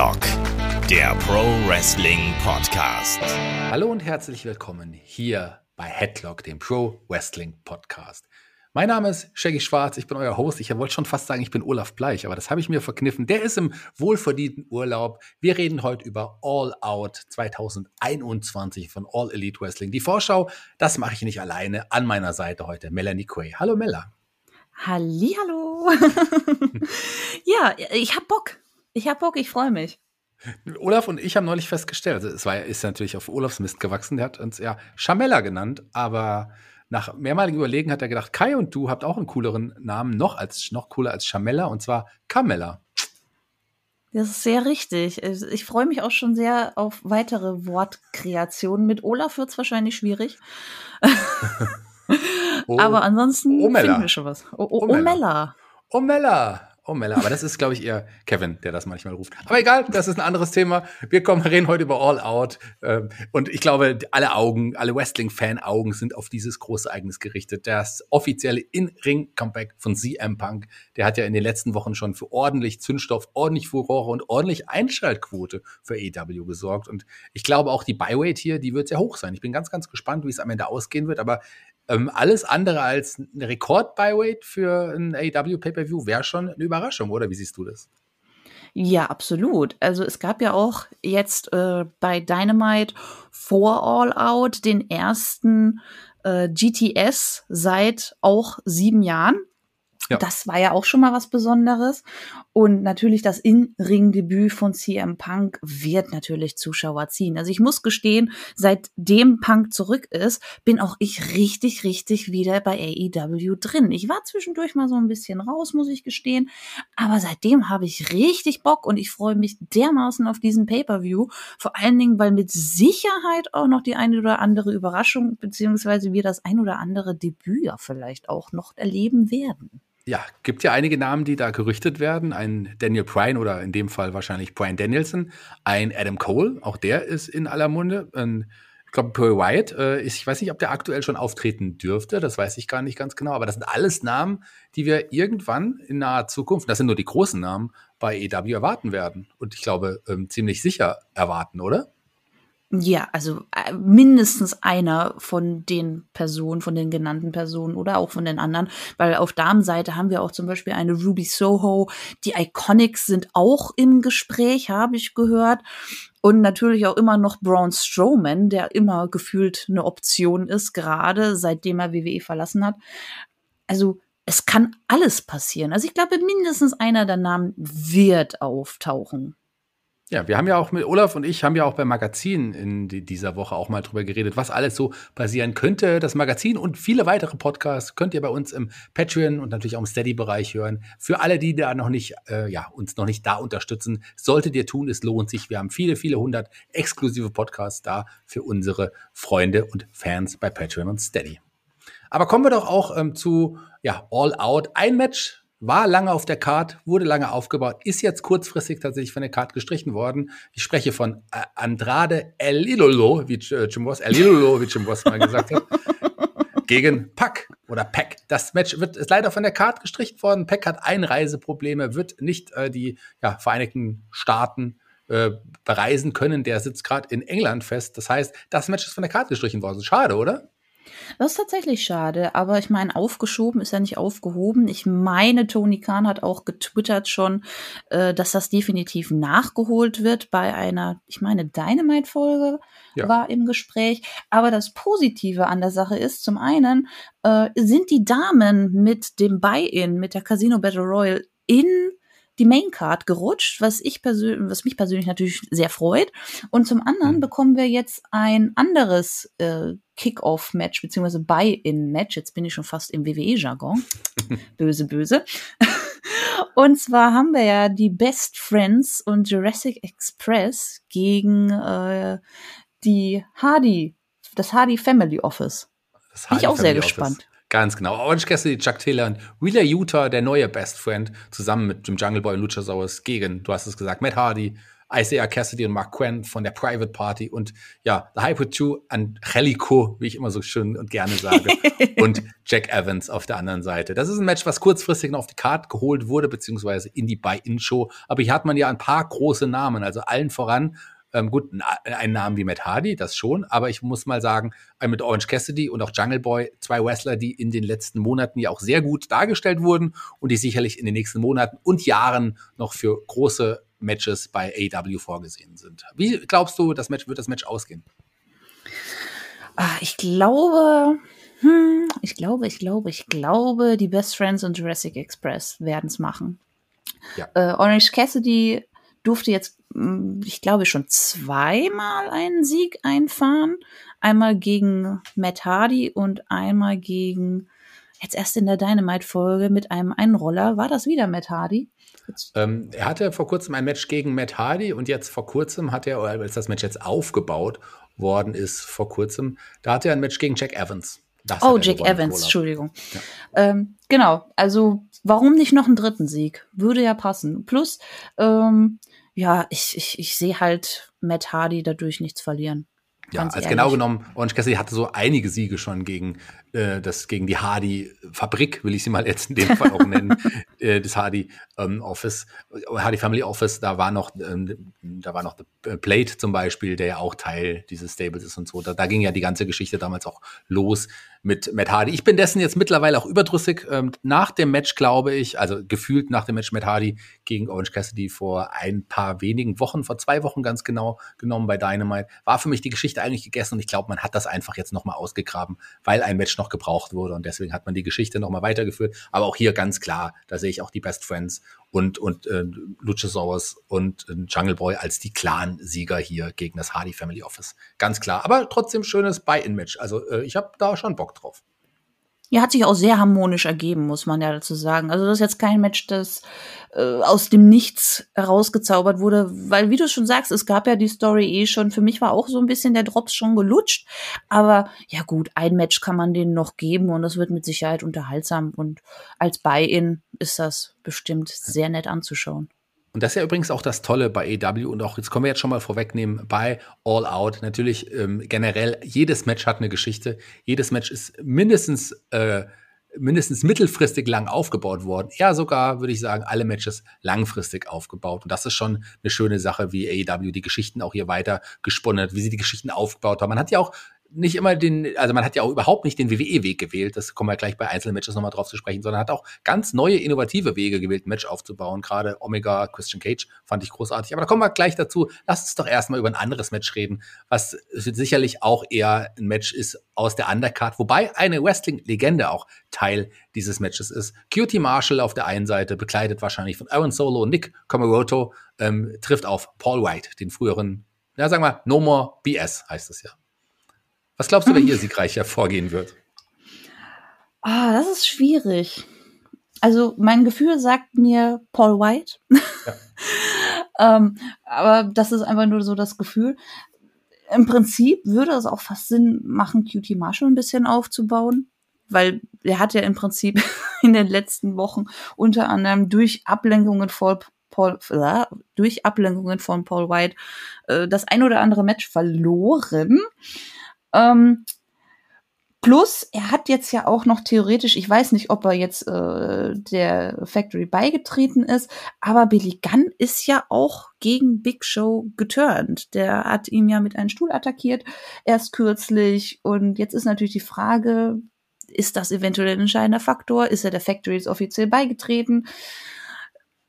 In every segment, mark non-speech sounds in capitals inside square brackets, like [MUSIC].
Headlock, der Pro Wrestling Podcast. Hallo und herzlich willkommen hier bei Headlock, dem Pro Wrestling Podcast. Mein Name ist Shaggy Schwarz, ich bin euer Host. Ich wollte schon fast sagen, ich bin Olaf Bleich, aber das habe ich mir verkniffen. Der ist im wohlverdienten Urlaub. Wir reden heute über All Out 2021 von All Elite Wrestling. Die Vorschau, das mache ich nicht alleine. An meiner Seite heute Melanie Quay. Hallo Mella. Hallihallo. [LAUGHS] ja, ich hab Bock. Ich hab Bock, ich freue mich. Olaf und ich haben neulich festgestellt, also es war, ist natürlich auf Olafs Mist gewachsen, der hat uns ja Schamella genannt, aber nach mehrmaligen Überlegen hat er gedacht, Kai und du habt auch einen cooleren Namen, noch, als, noch cooler als Schamella, und zwar Camella. Das ist sehr richtig. Ich freue mich auch schon sehr auf weitere Wortkreationen. Mit Olaf wird es wahrscheinlich schwierig. [LAUGHS] oh, Aber ansonsten Omella. finden wir schon was. O Omella. Omella. Oh, Mella, aber das ist, glaube ich, eher Kevin, der das manchmal ruft. Aber egal, das ist ein anderes Thema. Wir kommen, reden heute über All Out. Ähm, und ich glaube, alle Augen, alle Wrestling-Fan-Augen sind auf dieses große Ereignis gerichtet. Das offizielle In-Ring-Comeback von CM Punk. Der hat ja in den letzten Wochen schon für ordentlich Zündstoff, ordentlich Furore und ordentlich Einschaltquote für AEW gesorgt. Und ich glaube auch die Byweight hier, die wird sehr hoch sein. Ich bin ganz, ganz gespannt, wie es am Ende ausgehen wird. Aber ähm, alles andere als ein Rekord-Byweight für ein AEW Pay-Per-View wäre schon eine Überraschung, oder? Wie siehst du das? Ja, absolut. Also es gab ja auch jetzt äh, bei Dynamite vor All Out den ersten äh, GTS seit auch sieben Jahren. Ja. Das war ja auch schon mal was Besonderes. Und natürlich das In-Ring-Debüt von CM Punk wird natürlich Zuschauer ziehen. Also ich muss gestehen, seitdem Punk zurück ist, bin auch ich richtig, richtig wieder bei AEW drin. Ich war zwischendurch mal so ein bisschen raus, muss ich gestehen. Aber seitdem habe ich richtig Bock und ich freue mich dermaßen auf diesen Pay-Per-View. Vor allen Dingen, weil mit Sicherheit auch noch die eine oder andere Überraschung, beziehungsweise wir das ein oder andere Debüt ja vielleicht auch noch erleben werden ja, gibt ja einige Namen, die da gerüchtet werden. Ein Daniel Bryan oder in dem Fall wahrscheinlich Brian Danielson, ein Adam Cole, auch der ist in aller Munde. Ein, ich glaube, Perry Wyatt, äh, ich weiß nicht, ob der aktuell schon auftreten dürfte, das weiß ich gar nicht ganz genau, aber das sind alles Namen, die wir irgendwann in naher Zukunft, das sind nur die großen Namen, bei EW erwarten werden. Und ich glaube, ähm, ziemlich sicher erwarten, oder? Ja, also äh, mindestens einer von den Personen, von den genannten Personen oder auch von den anderen, weil auf Damenseite haben wir auch zum Beispiel eine Ruby Soho, die Iconics sind auch im Gespräch, habe ich gehört. Und natürlich auch immer noch Braun Strowman, der immer gefühlt eine Option ist, gerade seitdem er WWE verlassen hat. Also es kann alles passieren. Also ich glaube, mindestens einer der Namen wird auftauchen. Ja, wir haben ja auch mit Olaf und ich haben ja auch beim Magazin in dieser Woche auch mal drüber geredet, was alles so passieren könnte. Das Magazin und viele weitere Podcasts könnt ihr bei uns im Patreon und natürlich auch im Steady-Bereich hören. Für alle, die da noch nicht, äh, ja, uns noch nicht da unterstützen, solltet ihr tun, es lohnt sich. Wir haben viele, viele hundert exklusive Podcasts da für unsere Freunde und Fans bei Patreon und Steady. Aber kommen wir doch auch ähm, zu ja, All Out. Ein Match war lange auf der Card, wurde lange aufgebaut, ist jetzt kurzfristig tatsächlich von der Card gestrichen worden. Ich spreche von äh, Andrade Elilolo, wie äh, Jim Ross, Elilolo, wie Jim Ross mal gesagt hat, [LAUGHS] gegen Pack oder Pack. Das Match wird ist leider von der Card gestrichen worden. Pack hat Einreiseprobleme, wird nicht äh, die ja, Vereinigten Staaten äh, bereisen können. Der sitzt gerade in England fest. Das heißt, das Match ist von der Card gestrichen worden. Schade, oder? Das ist tatsächlich schade, aber ich meine, aufgeschoben ist ja nicht aufgehoben. Ich meine, Tony Khan hat auch getwittert schon, äh, dass das definitiv nachgeholt wird bei einer, ich meine, Dynamite-Folge ja. war im Gespräch. Aber das Positive an der Sache ist, zum einen äh, sind die Damen mit dem Buy-in, mit der Casino Battle Royale in die Maincard gerutscht, was ich persönlich, was mich persönlich natürlich sehr freut. Und zum anderen mhm. bekommen wir jetzt ein anderes äh, Kick-Off-Match beziehungsweise Buy-in-Match. Jetzt bin ich schon fast im WWE-Jargon. [LAUGHS] böse, böse. [LAUGHS] und zwar haben wir ja die Best Friends und Jurassic Express gegen äh, die Hardy, das Hardy Family Office. Das Hardy Bin ich auch sehr Office. gespannt. Ganz genau. Orange Cassidy, Chuck Taylor und Wheeler Utah, der neue Best Friend, zusammen mit dem Jungle Boy und Luchasaurus gegen, du hast es gesagt, Matt Hardy, Isaiah Cassidy und Mark Quinn von der Private Party und ja, The Hyper 2 Angelico, wie ich immer so schön und gerne sage, [LAUGHS] und Jack Evans auf der anderen Seite. Das ist ein Match, was kurzfristig noch auf die Karte geholt wurde, beziehungsweise in die Buy-In-Show. Aber hier hat man ja ein paar große Namen, also allen voran ähm, gut, einen Namen wie Matt Hardy, das schon, aber ich muss mal sagen, mit Orange Cassidy und auch Jungle Boy, zwei Wrestler, die in den letzten Monaten ja auch sehr gut dargestellt wurden und die sicherlich in den nächsten Monaten und Jahren noch für große Matches bei AW vorgesehen sind. Wie glaubst du, das Match wird das Match ausgehen? Ah, ich glaube, hm, ich glaube, ich glaube, ich glaube, die Best Friends und Jurassic Express werden es machen. Ja. Äh, Orange Cassidy durfte jetzt, hm, ich glaube, schon zweimal einen Sieg einfahren. Einmal gegen Matt Hardy und einmal gegen, jetzt erst in der Dynamite-Folge mit einem Einroller. War das wieder Matt Hardy? Ähm, er hatte vor kurzem ein Match gegen Matt Hardy und jetzt vor kurzem hat er, als das Match jetzt aufgebaut worden ist, vor kurzem, da hatte er ein Match gegen Jack Evans. Das oh, Jack Evans, Cola. Entschuldigung. Ja. Ähm, genau, also warum nicht noch einen dritten Sieg? Würde ja passen. Plus, ähm, ja, ich, ich, ich sehe halt Matt Hardy dadurch nichts verlieren. Ja, als genau genommen, Orange Cassidy hatte so einige Siege schon gegen äh, das gegen die Hardy-Fabrik, will ich sie mal jetzt in dem Fall auch nennen, [LAUGHS] äh, das Hardy ähm, Office, Hardy Family Office, da war noch, ähm, da war noch The Plate zum Beispiel, der ja auch Teil dieses Stables ist und so. Da, da ging ja die ganze Geschichte damals auch los mit Matt Hardy. Ich bin dessen jetzt mittlerweile auch überdrüssig. Ähm, nach dem Match, glaube ich, also gefühlt nach dem Match Matt Hardy gegen Orange Cassidy vor ein paar wenigen Wochen, vor zwei Wochen ganz genau genommen bei Dynamite, war für mich die Geschichte eigentlich gegessen und ich glaube, man hat das einfach jetzt nochmal ausgegraben, weil ein Match noch gebraucht wurde und deswegen hat man die Geschichte nochmal weitergeführt. Aber auch hier ganz klar, da sehe ich auch die Best Friends und, und äh, Luchasaurus und äh, Jungle Boy als die Clan-Sieger hier gegen das Hardy Family Office. Ganz klar. Aber trotzdem schönes Buy-In-Match. Also äh, ich habe da schon Bock drauf. Ja, hat sich auch sehr harmonisch ergeben, muss man ja dazu sagen. Also das ist jetzt kein Match, das äh, aus dem Nichts herausgezaubert wurde, weil wie du schon sagst, es gab ja die Story eh schon. Für mich war auch so ein bisschen der Drops schon gelutscht, aber ja gut, ein Match kann man denen noch geben und das wird mit Sicherheit unterhaltsam und als Buy-in ist das bestimmt sehr nett anzuschauen. Und das ist ja übrigens auch das Tolle bei AW und auch, jetzt können wir jetzt schon mal vorwegnehmen, bei All Out. Natürlich ähm, generell, jedes Match hat eine Geschichte. Jedes Match ist mindestens, äh, mindestens mittelfristig lang aufgebaut worden. Ja, sogar, würde ich sagen, alle Matches langfristig aufgebaut. Und das ist schon eine schöne Sache, wie AEW die Geschichten auch hier weiter gesponnen hat, wie sie die Geschichten aufgebaut haben. Man hat ja auch nicht immer den, also man hat ja auch überhaupt nicht den WWE-Weg gewählt, das kommen wir gleich bei einzelnen Matches nochmal drauf zu sprechen, sondern hat auch ganz neue, innovative Wege gewählt, ein Match aufzubauen. Gerade Omega, Christian Cage fand ich großartig. Aber da kommen wir gleich dazu. Lass uns doch erstmal über ein anderes Match reden, was sicherlich auch eher ein Match ist aus der Undercard, wobei eine Wrestling-Legende auch Teil dieses Matches ist. Cutie Marshall auf der einen Seite, bekleidet wahrscheinlich von Aaron Solo und Nick Komoroto, ähm, trifft auf Paul White, den früheren, ja, sagen wir, No More BS heißt es ja. Was glaubst du, wer hier siegreich hervorgehen wird? Ah, das ist schwierig. Also mein Gefühl sagt mir Paul White. Ja. [LAUGHS] ähm, aber das ist einfach nur so das Gefühl. Im Prinzip würde es auch fast Sinn machen, Cutie Marshall ein bisschen aufzubauen, weil er hat ja im Prinzip [LAUGHS] in den letzten Wochen unter anderem durch Ablenkungen von Paul, äh, durch Ablenkungen von Paul White äh, das ein oder andere Match verloren. Ähm, Plus, er hat jetzt ja auch noch theoretisch, ich weiß nicht, ob er jetzt äh, der Factory beigetreten ist, aber Billy Gunn ist ja auch gegen Big Show geturnt. Der hat ihn ja mit einem Stuhl attackiert, erst kürzlich. Und jetzt ist natürlich die Frage, ist das eventuell ein entscheidender Faktor? Ist er der Factory jetzt offiziell beigetreten?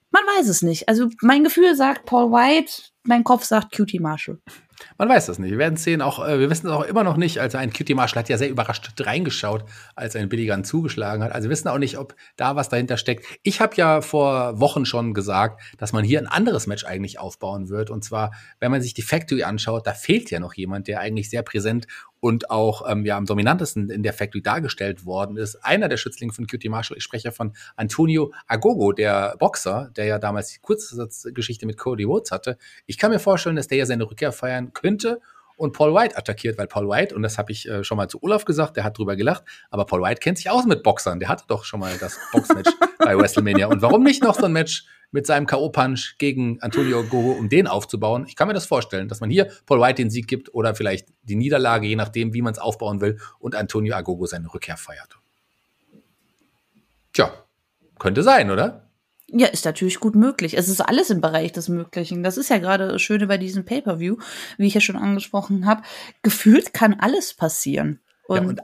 Man weiß es nicht. Also mein Gefühl sagt Paul White, mein Kopf sagt Cutie Marshall. Man weiß das nicht. Wir werden sehen. Auch, äh, wir wissen es auch immer noch nicht. Also ein Cutie Marshall hat ja sehr überrascht reingeschaut, als ein Billigan zugeschlagen hat. Also wir wissen auch nicht, ob da was dahinter steckt. Ich habe ja vor Wochen schon gesagt, dass man hier ein anderes Match eigentlich aufbauen wird. Und zwar, wenn man sich die Factory anschaut, da fehlt ja noch jemand, der eigentlich sehr präsent und auch ähm, ja am dominantesten in der Factory dargestellt worden ist. Einer der Schützlinge von Cutie Marshall, ich spreche von Antonio Agogo, der Boxer, der ja damals die Kurzgeschichte mit Cody Woods hatte. Ich kann mir vorstellen, dass der ja seine Rückkehr feiern könnte. Und Paul White attackiert, weil Paul White, und das habe ich äh, schon mal zu Olaf gesagt, der hat drüber gelacht, aber Paul White kennt sich aus mit Boxern. Der hatte doch schon mal das Boxmatch [LAUGHS] bei WrestleMania. Und warum nicht noch so ein Match mit seinem K.O.-Punch gegen Antonio Gogo, um den aufzubauen? Ich kann mir das vorstellen, dass man hier Paul White den Sieg gibt oder vielleicht die Niederlage, je nachdem, wie man es aufbauen will, und Antonio Agogo seine Rückkehr feiert. Tja, könnte sein, oder? Ja, ist natürlich gut möglich. Es ist alles im Bereich des Möglichen. Das ist ja gerade das Schöne bei diesem Pay-per-View, wie ich ja schon angesprochen habe. Gefühlt kann alles passieren. Und, ja, und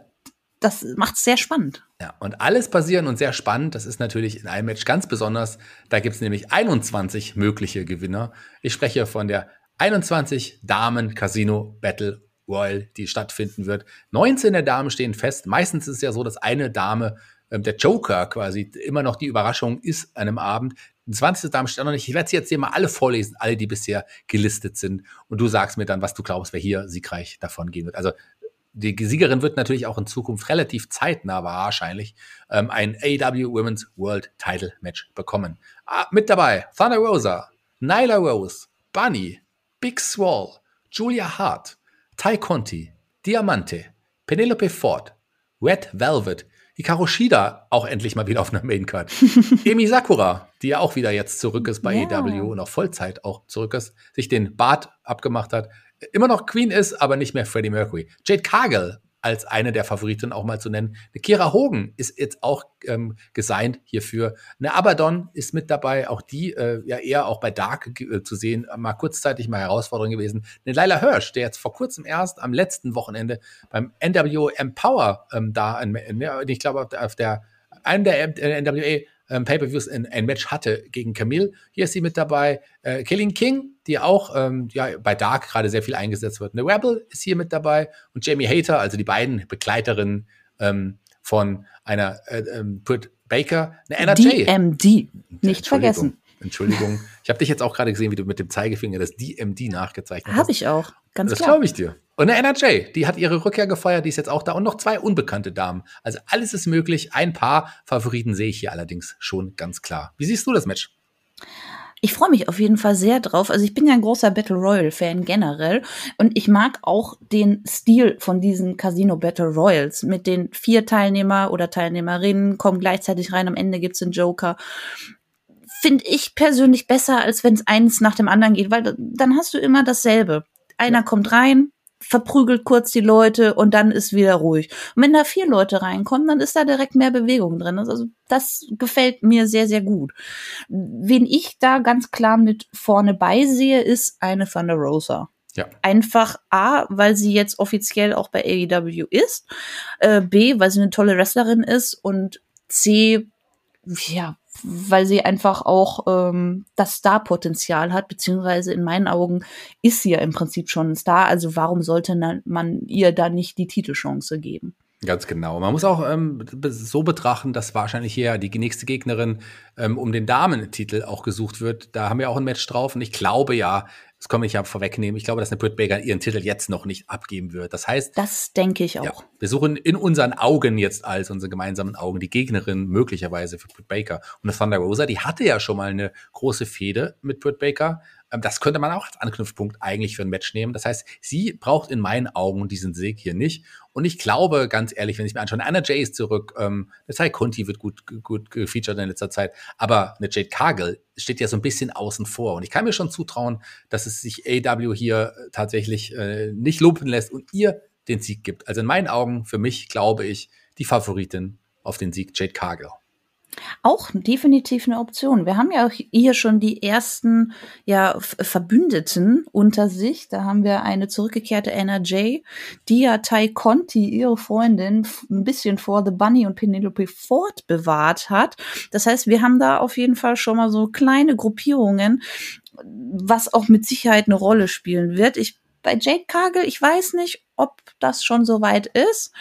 das macht es sehr spannend. Ja, und alles passieren und sehr spannend, das ist natürlich in einem Match ganz besonders. Da gibt es nämlich 21 mögliche Gewinner. Ich spreche von der 21 Damen Casino Battle Royal, die stattfinden wird. 19 der Damen stehen fest. Meistens ist es ja so, dass eine Dame ähm, der Joker quasi immer noch die Überraschung ist an einem Abend. Die 20. Dame steht noch nicht. Ich werde sie jetzt hier mal alle vorlesen, alle, die bisher gelistet sind. Und du sagst mir dann, was du glaubst, wer hier siegreich davon gehen wird. Also die Siegerin wird natürlich auch in Zukunft relativ zeitnah wahrscheinlich ähm, ein AEW Women's World Title Match bekommen. Ah, mit dabei Thunder Rosa, Nyla Rose, Bunny, Big Swall, Julia Hart, Ty Conti, Diamante, Penelope Ford, Red Velvet, Hikaru Shida auch endlich mal wieder auf einer Maincard. [LAUGHS] Emi Sakura, die ja auch wieder jetzt zurück ist bei ja. EW und auch Vollzeit auch zurück ist, sich den Bart abgemacht hat, immer noch Queen ist, aber nicht mehr Freddie Mercury. Jade Cargill als eine der Favoriten auch mal zu nennen. Eine Kira Hogan ist jetzt auch ähm, gesigned hierfür. Eine Abaddon ist mit dabei, auch die äh, ja eher auch bei Dark äh, zu sehen, mal kurzzeitig mal Herausforderung gewesen. Eine Lila Hirsch, der jetzt vor kurzem erst am letzten Wochenende beim NWO Empower ähm, da, ich glaube auf der, auf der einem der äh, NWA ähm, Pay-per-Views ein, ein, Match hatte gegen Camille. Hier ist sie mit dabei. Äh, Killing King, die auch ähm, ja, bei Dark gerade sehr viel eingesetzt wird. Eine Rebel ist hier mit dabei und Jamie Hater, also die beiden Begleiterinnen ähm, von einer äh, ähm, Britt Baker, eine Anna J. DMD, nicht vergessen. Entschuldigung. Ich habe dich jetzt auch gerade gesehen, wie du mit dem Zeigefinger das DMD nachgezeichnet hast. Habe ich auch, ganz das klar. Das glaube ich dir. Und eine NRJ, die hat ihre Rückkehr gefeiert, die ist jetzt auch da. Und noch zwei unbekannte Damen. Also alles ist möglich. Ein paar Favoriten sehe ich hier allerdings schon ganz klar. Wie siehst du das Match? Ich freue mich auf jeden Fall sehr drauf. Also ich bin ja ein großer Battle Royale Fan generell und ich mag auch den Stil von diesen Casino Battle Royals mit den vier Teilnehmer oder Teilnehmerinnen kommen gleichzeitig rein. Am Ende gibt's den Joker finde ich persönlich besser, als wenn es eins nach dem anderen geht, weil dann hast du immer dasselbe. Einer ja. kommt rein, verprügelt kurz die Leute und dann ist wieder ruhig. Und wenn da vier Leute reinkommen, dann ist da direkt mehr Bewegung drin. Also das gefällt mir sehr, sehr gut. Wen ich da ganz klar mit vorne beisehe, ist eine Thunder Rosa. Ja. Einfach A, weil sie jetzt offiziell auch bei AEW ist, äh, B, weil sie eine tolle Wrestlerin ist und C, ja, weil sie einfach auch ähm, das Star-Potenzial hat, beziehungsweise in meinen Augen ist sie ja im Prinzip schon ein Star. Also warum sollte man ihr da nicht die Titelchance geben? Ganz genau. Man muss auch ähm, so betrachten, dass wahrscheinlich hier die nächste Gegnerin ähm, um den Damentitel auch gesucht wird. Da haben wir auch ein Match drauf und ich glaube ja, das komme ich ja vorwegnehmen. Ich glaube, dass eine Britt Baker ihren Titel jetzt noch nicht abgeben wird. Das heißt, das denke ich auch. Ja, wir suchen in unseren Augen jetzt als unsere gemeinsamen Augen die Gegnerin möglicherweise für Britt Baker. Und eine Thunder Rosa, die hatte ja schon mal eine große Fehde mit Britt Baker. Ähm, das könnte man auch als Anknüpfpunkt eigentlich für ein Match nehmen. Das heißt, sie braucht in meinen Augen diesen Sieg hier nicht. Und ich glaube, ganz ehrlich, wenn ich mir anschaue, Anna Jay ist zurück, ähm, Ty Conti wird gut, gut gefeatured in letzter Zeit, aber eine Jade Cargill steht ja so ein bisschen außen vor. Und ich kann mir schon zutrauen, dass es sich AW hier tatsächlich äh, nicht lumpen lässt und ihr den Sieg gibt. Also in meinen Augen, für mich, glaube ich, die Favoritin auf den Sieg Jade Cargill. Auch definitiv eine Option. Wir haben ja auch hier schon die ersten ja, Verbündeten unter sich. Da haben wir eine zurückgekehrte Anna Jay, die ja Tai Conti, ihre Freundin, ein bisschen vor The Bunny und Penelope Ford bewahrt hat. Das heißt, wir haben da auf jeden Fall schon mal so kleine Gruppierungen, was auch mit Sicherheit eine Rolle spielen wird. Ich bei Jade Cargill, ich weiß nicht, ob das schon so weit ist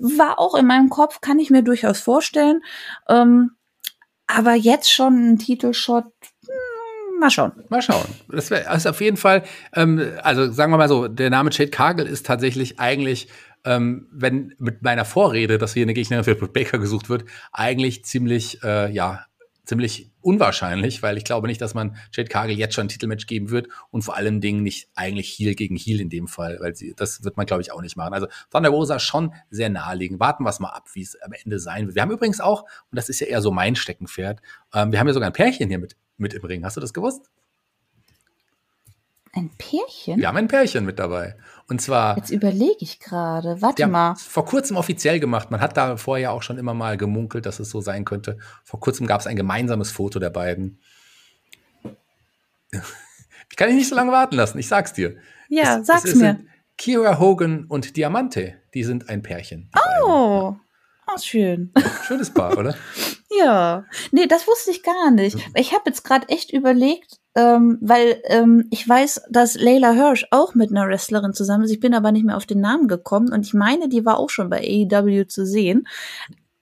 war auch in meinem Kopf, kann ich mir durchaus vorstellen. Ähm, aber jetzt schon ein Titelshot, hm, mal schauen. Mal schauen. Das wäre also auf jeden Fall, ähm, also sagen wir mal so, der Name Jade Cargill ist tatsächlich eigentlich ähm, wenn mit meiner Vorrede, dass hier eine Gegnerin für Baker gesucht wird, eigentlich ziemlich, äh, ja, ziemlich unwahrscheinlich, weil ich glaube nicht, dass man Jade Cargill jetzt schon ein Titelmatch geben wird und vor allen Dingen nicht eigentlich Heel gegen Heel in dem Fall, weil sie, das wird man glaube ich auch nicht machen. Also Thunder Rosa schon sehr naheliegend. Warten wir es mal ab, wie es am Ende sein wird. Wir haben übrigens auch, und das ist ja eher so mein Steckenpferd, ähm, wir haben ja sogar ein Pärchen hier mit, mit im Ring. Hast du das gewusst? Ein Pärchen? Wir haben ein Pärchen mit dabei. Und zwar. Jetzt überlege ich gerade. Warte mal. Vor kurzem offiziell gemacht. Man hat da vorher auch schon immer mal gemunkelt, dass es so sein könnte. Vor kurzem gab es ein gemeinsames Foto der beiden. Ich kann dich nicht so lange warten lassen, ich sag's dir. Ja, es, sag's es mir. Kira Hogan und Diamante, die sind ein Pärchen. Oh, oh schön. Schönes Paar, oder? [LAUGHS] ja. Nee, das wusste ich gar nicht. Ich habe jetzt gerade echt überlegt, ähm, weil ähm, ich weiß, dass Layla Hirsch auch mit einer Wrestlerin zusammen ist. Ich bin aber nicht mehr auf den Namen gekommen und ich meine, die war auch schon bei AEW zu sehen.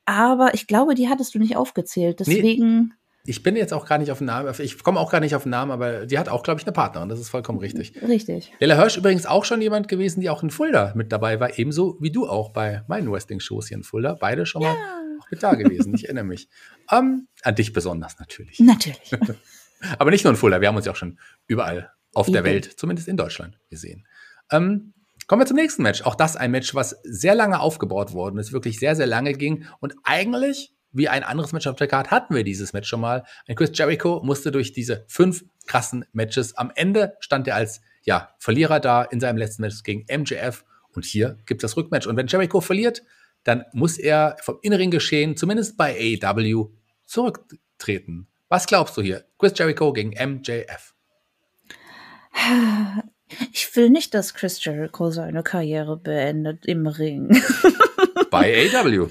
Aber ich glaube, die hattest du nicht aufgezählt. Deswegen. Nee, ich bin jetzt auch gar nicht auf den Namen, ich komme auch gar nicht auf den Namen, aber die hat auch, glaube ich, eine Partnerin. Das ist vollkommen richtig. Richtig. Layla Hirsch übrigens auch schon jemand gewesen, die auch in Fulda mit dabei war, ebenso wie du auch bei meinen Wrestling-Shows hier in Fulda. Beide schon ja. mal auch mit da gewesen. Ich erinnere mich. Um, [LAUGHS] ähm, an dich besonders natürlich. Natürlich. [LAUGHS] Aber nicht nur in Fulda, wir haben uns ja auch schon überall auf der Welt, zumindest in Deutschland, gesehen. Ähm, kommen wir zum nächsten Match. Auch das ein Match, was sehr lange aufgebaut worden ist, wirklich sehr, sehr lange ging. Und eigentlich, wie ein anderes Match auf der Karte, hatten wir dieses Match schon mal. Ein Chris Jericho musste durch diese fünf krassen Matches. Am Ende stand er als ja, Verlierer da in seinem letzten Match gegen MJF. Und hier gibt es das Rückmatch. Und wenn Jericho verliert, dann muss er vom inneren Geschehen, zumindest bei AEW, zurücktreten. Was glaubst du hier? Chris Jericho gegen MJF. Ich will nicht, dass Chris Jericho seine Karriere beendet im Ring. [LAUGHS] Bei AEW.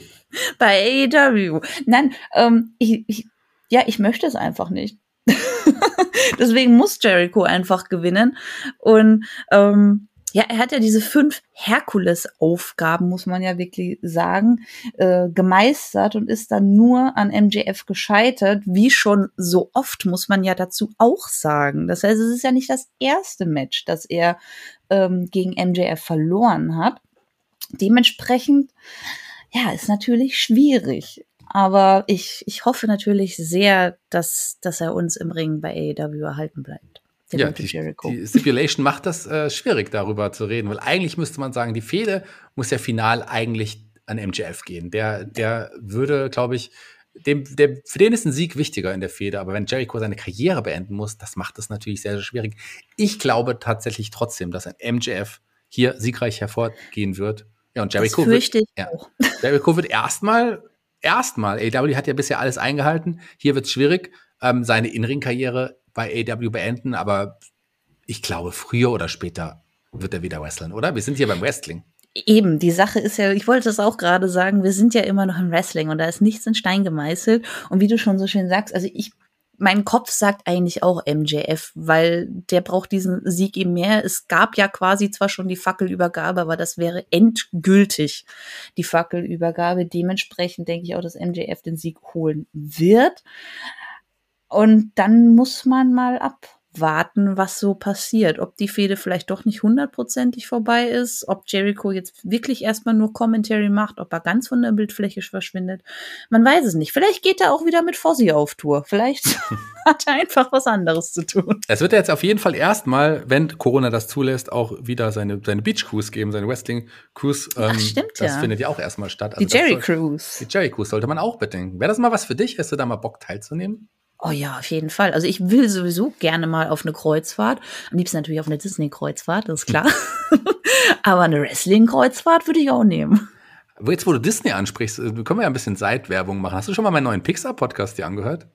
Bei AEW. Nein, ähm, ich, ich, ja, ich möchte es einfach nicht. [LAUGHS] Deswegen muss Jericho einfach gewinnen. Und ähm, ja, er hat ja diese fünf Herkules-Aufgaben, muss man ja wirklich sagen, äh, gemeistert und ist dann nur an MJF gescheitert, wie schon so oft, muss man ja dazu auch sagen. Das heißt, es ist ja nicht das erste Match, das er ähm, gegen MJF verloren hat. Dementsprechend, ja, ist natürlich schwierig. Aber ich, ich hoffe natürlich sehr, dass, dass er uns im Ring bei AEW erhalten bleibt. Ja, die, die, Stipulation macht das äh, schwierig, darüber zu reden, weil eigentlich müsste man sagen, die Fehde muss ja final eigentlich an MJF gehen. Der, der würde, glaube ich, dem, der, für den ist ein Sieg wichtiger in der Fehde, aber wenn Jericho seine Karriere beenden muss, das macht das natürlich sehr, sehr schwierig. Ich glaube tatsächlich trotzdem, dass ein MJF hier siegreich hervorgehen wird. Ja, und Jericho das wird, ja. Jericho wird erstmal, erstmal, AW hat ja bisher alles eingehalten. Hier wird es schwierig, ähm, seine In-Ring-Karriere bei AW beenden, aber ich glaube, früher oder später wird er wieder wresteln, oder? Wir sind hier beim Wrestling. Eben, die Sache ist ja, ich wollte das auch gerade sagen, wir sind ja immer noch im Wrestling und da ist nichts in Stein gemeißelt. Und wie du schon so schön sagst, also ich, mein Kopf sagt eigentlich auch MJF, weil der braucht diesen Sieg eben mehr. Es gab ja quasi zwar schon die Fackelübergabe, aber das wäre endgültig die Fackelübergabe. Dementsprechend denke ich auch, dass MJF den Sieg holen wird. Und dann muss man mal abwarten, was so passiert. Ob die Fehde vielleicht doch nicht hundertprozentig vorbei ist, ob Jericho jetzt wirklich erstmal nur Commentary macht, ob er ganz von der Bildfläche verschwindet. Man weiß es nicht. Vielleicht geht er auch wieder mit Fossi auf Tour. Vielleicht [LAUGHS] hat er einfach was anderes zu tun. Es wird jetzt auf jeden Fall erstmal, wenn Corona das zulässt, auch wieder seine, seine Beach Cruise geben, seine Wrestling Cruise. Ähm, Ach, stimmt, das ja. findet ja auch erstmal statt. Also die Jerry Cruise. Die Jerry Cruise sollte man auch bedenken. Wäre das mal was für dich? Hast du da mal Bock teilzunehmen? Oh ja, auf jeden Fall. Also ich will sowieso gerne mal auf eine Kreuzfahrt. Am liebsten natürlich auf eine Disney-Kreuzfahrt, das ist klar. [LAUGHS] Aber eine Wrestling-Kreuzfahrt würde ich auch nehmen. Jetzt, wo du Disney ansprichst, äh, können wir ja ein bisschen Seitwerbung machen. Hast du schon mal meinen neuen Pixar-Podcast dir angehört?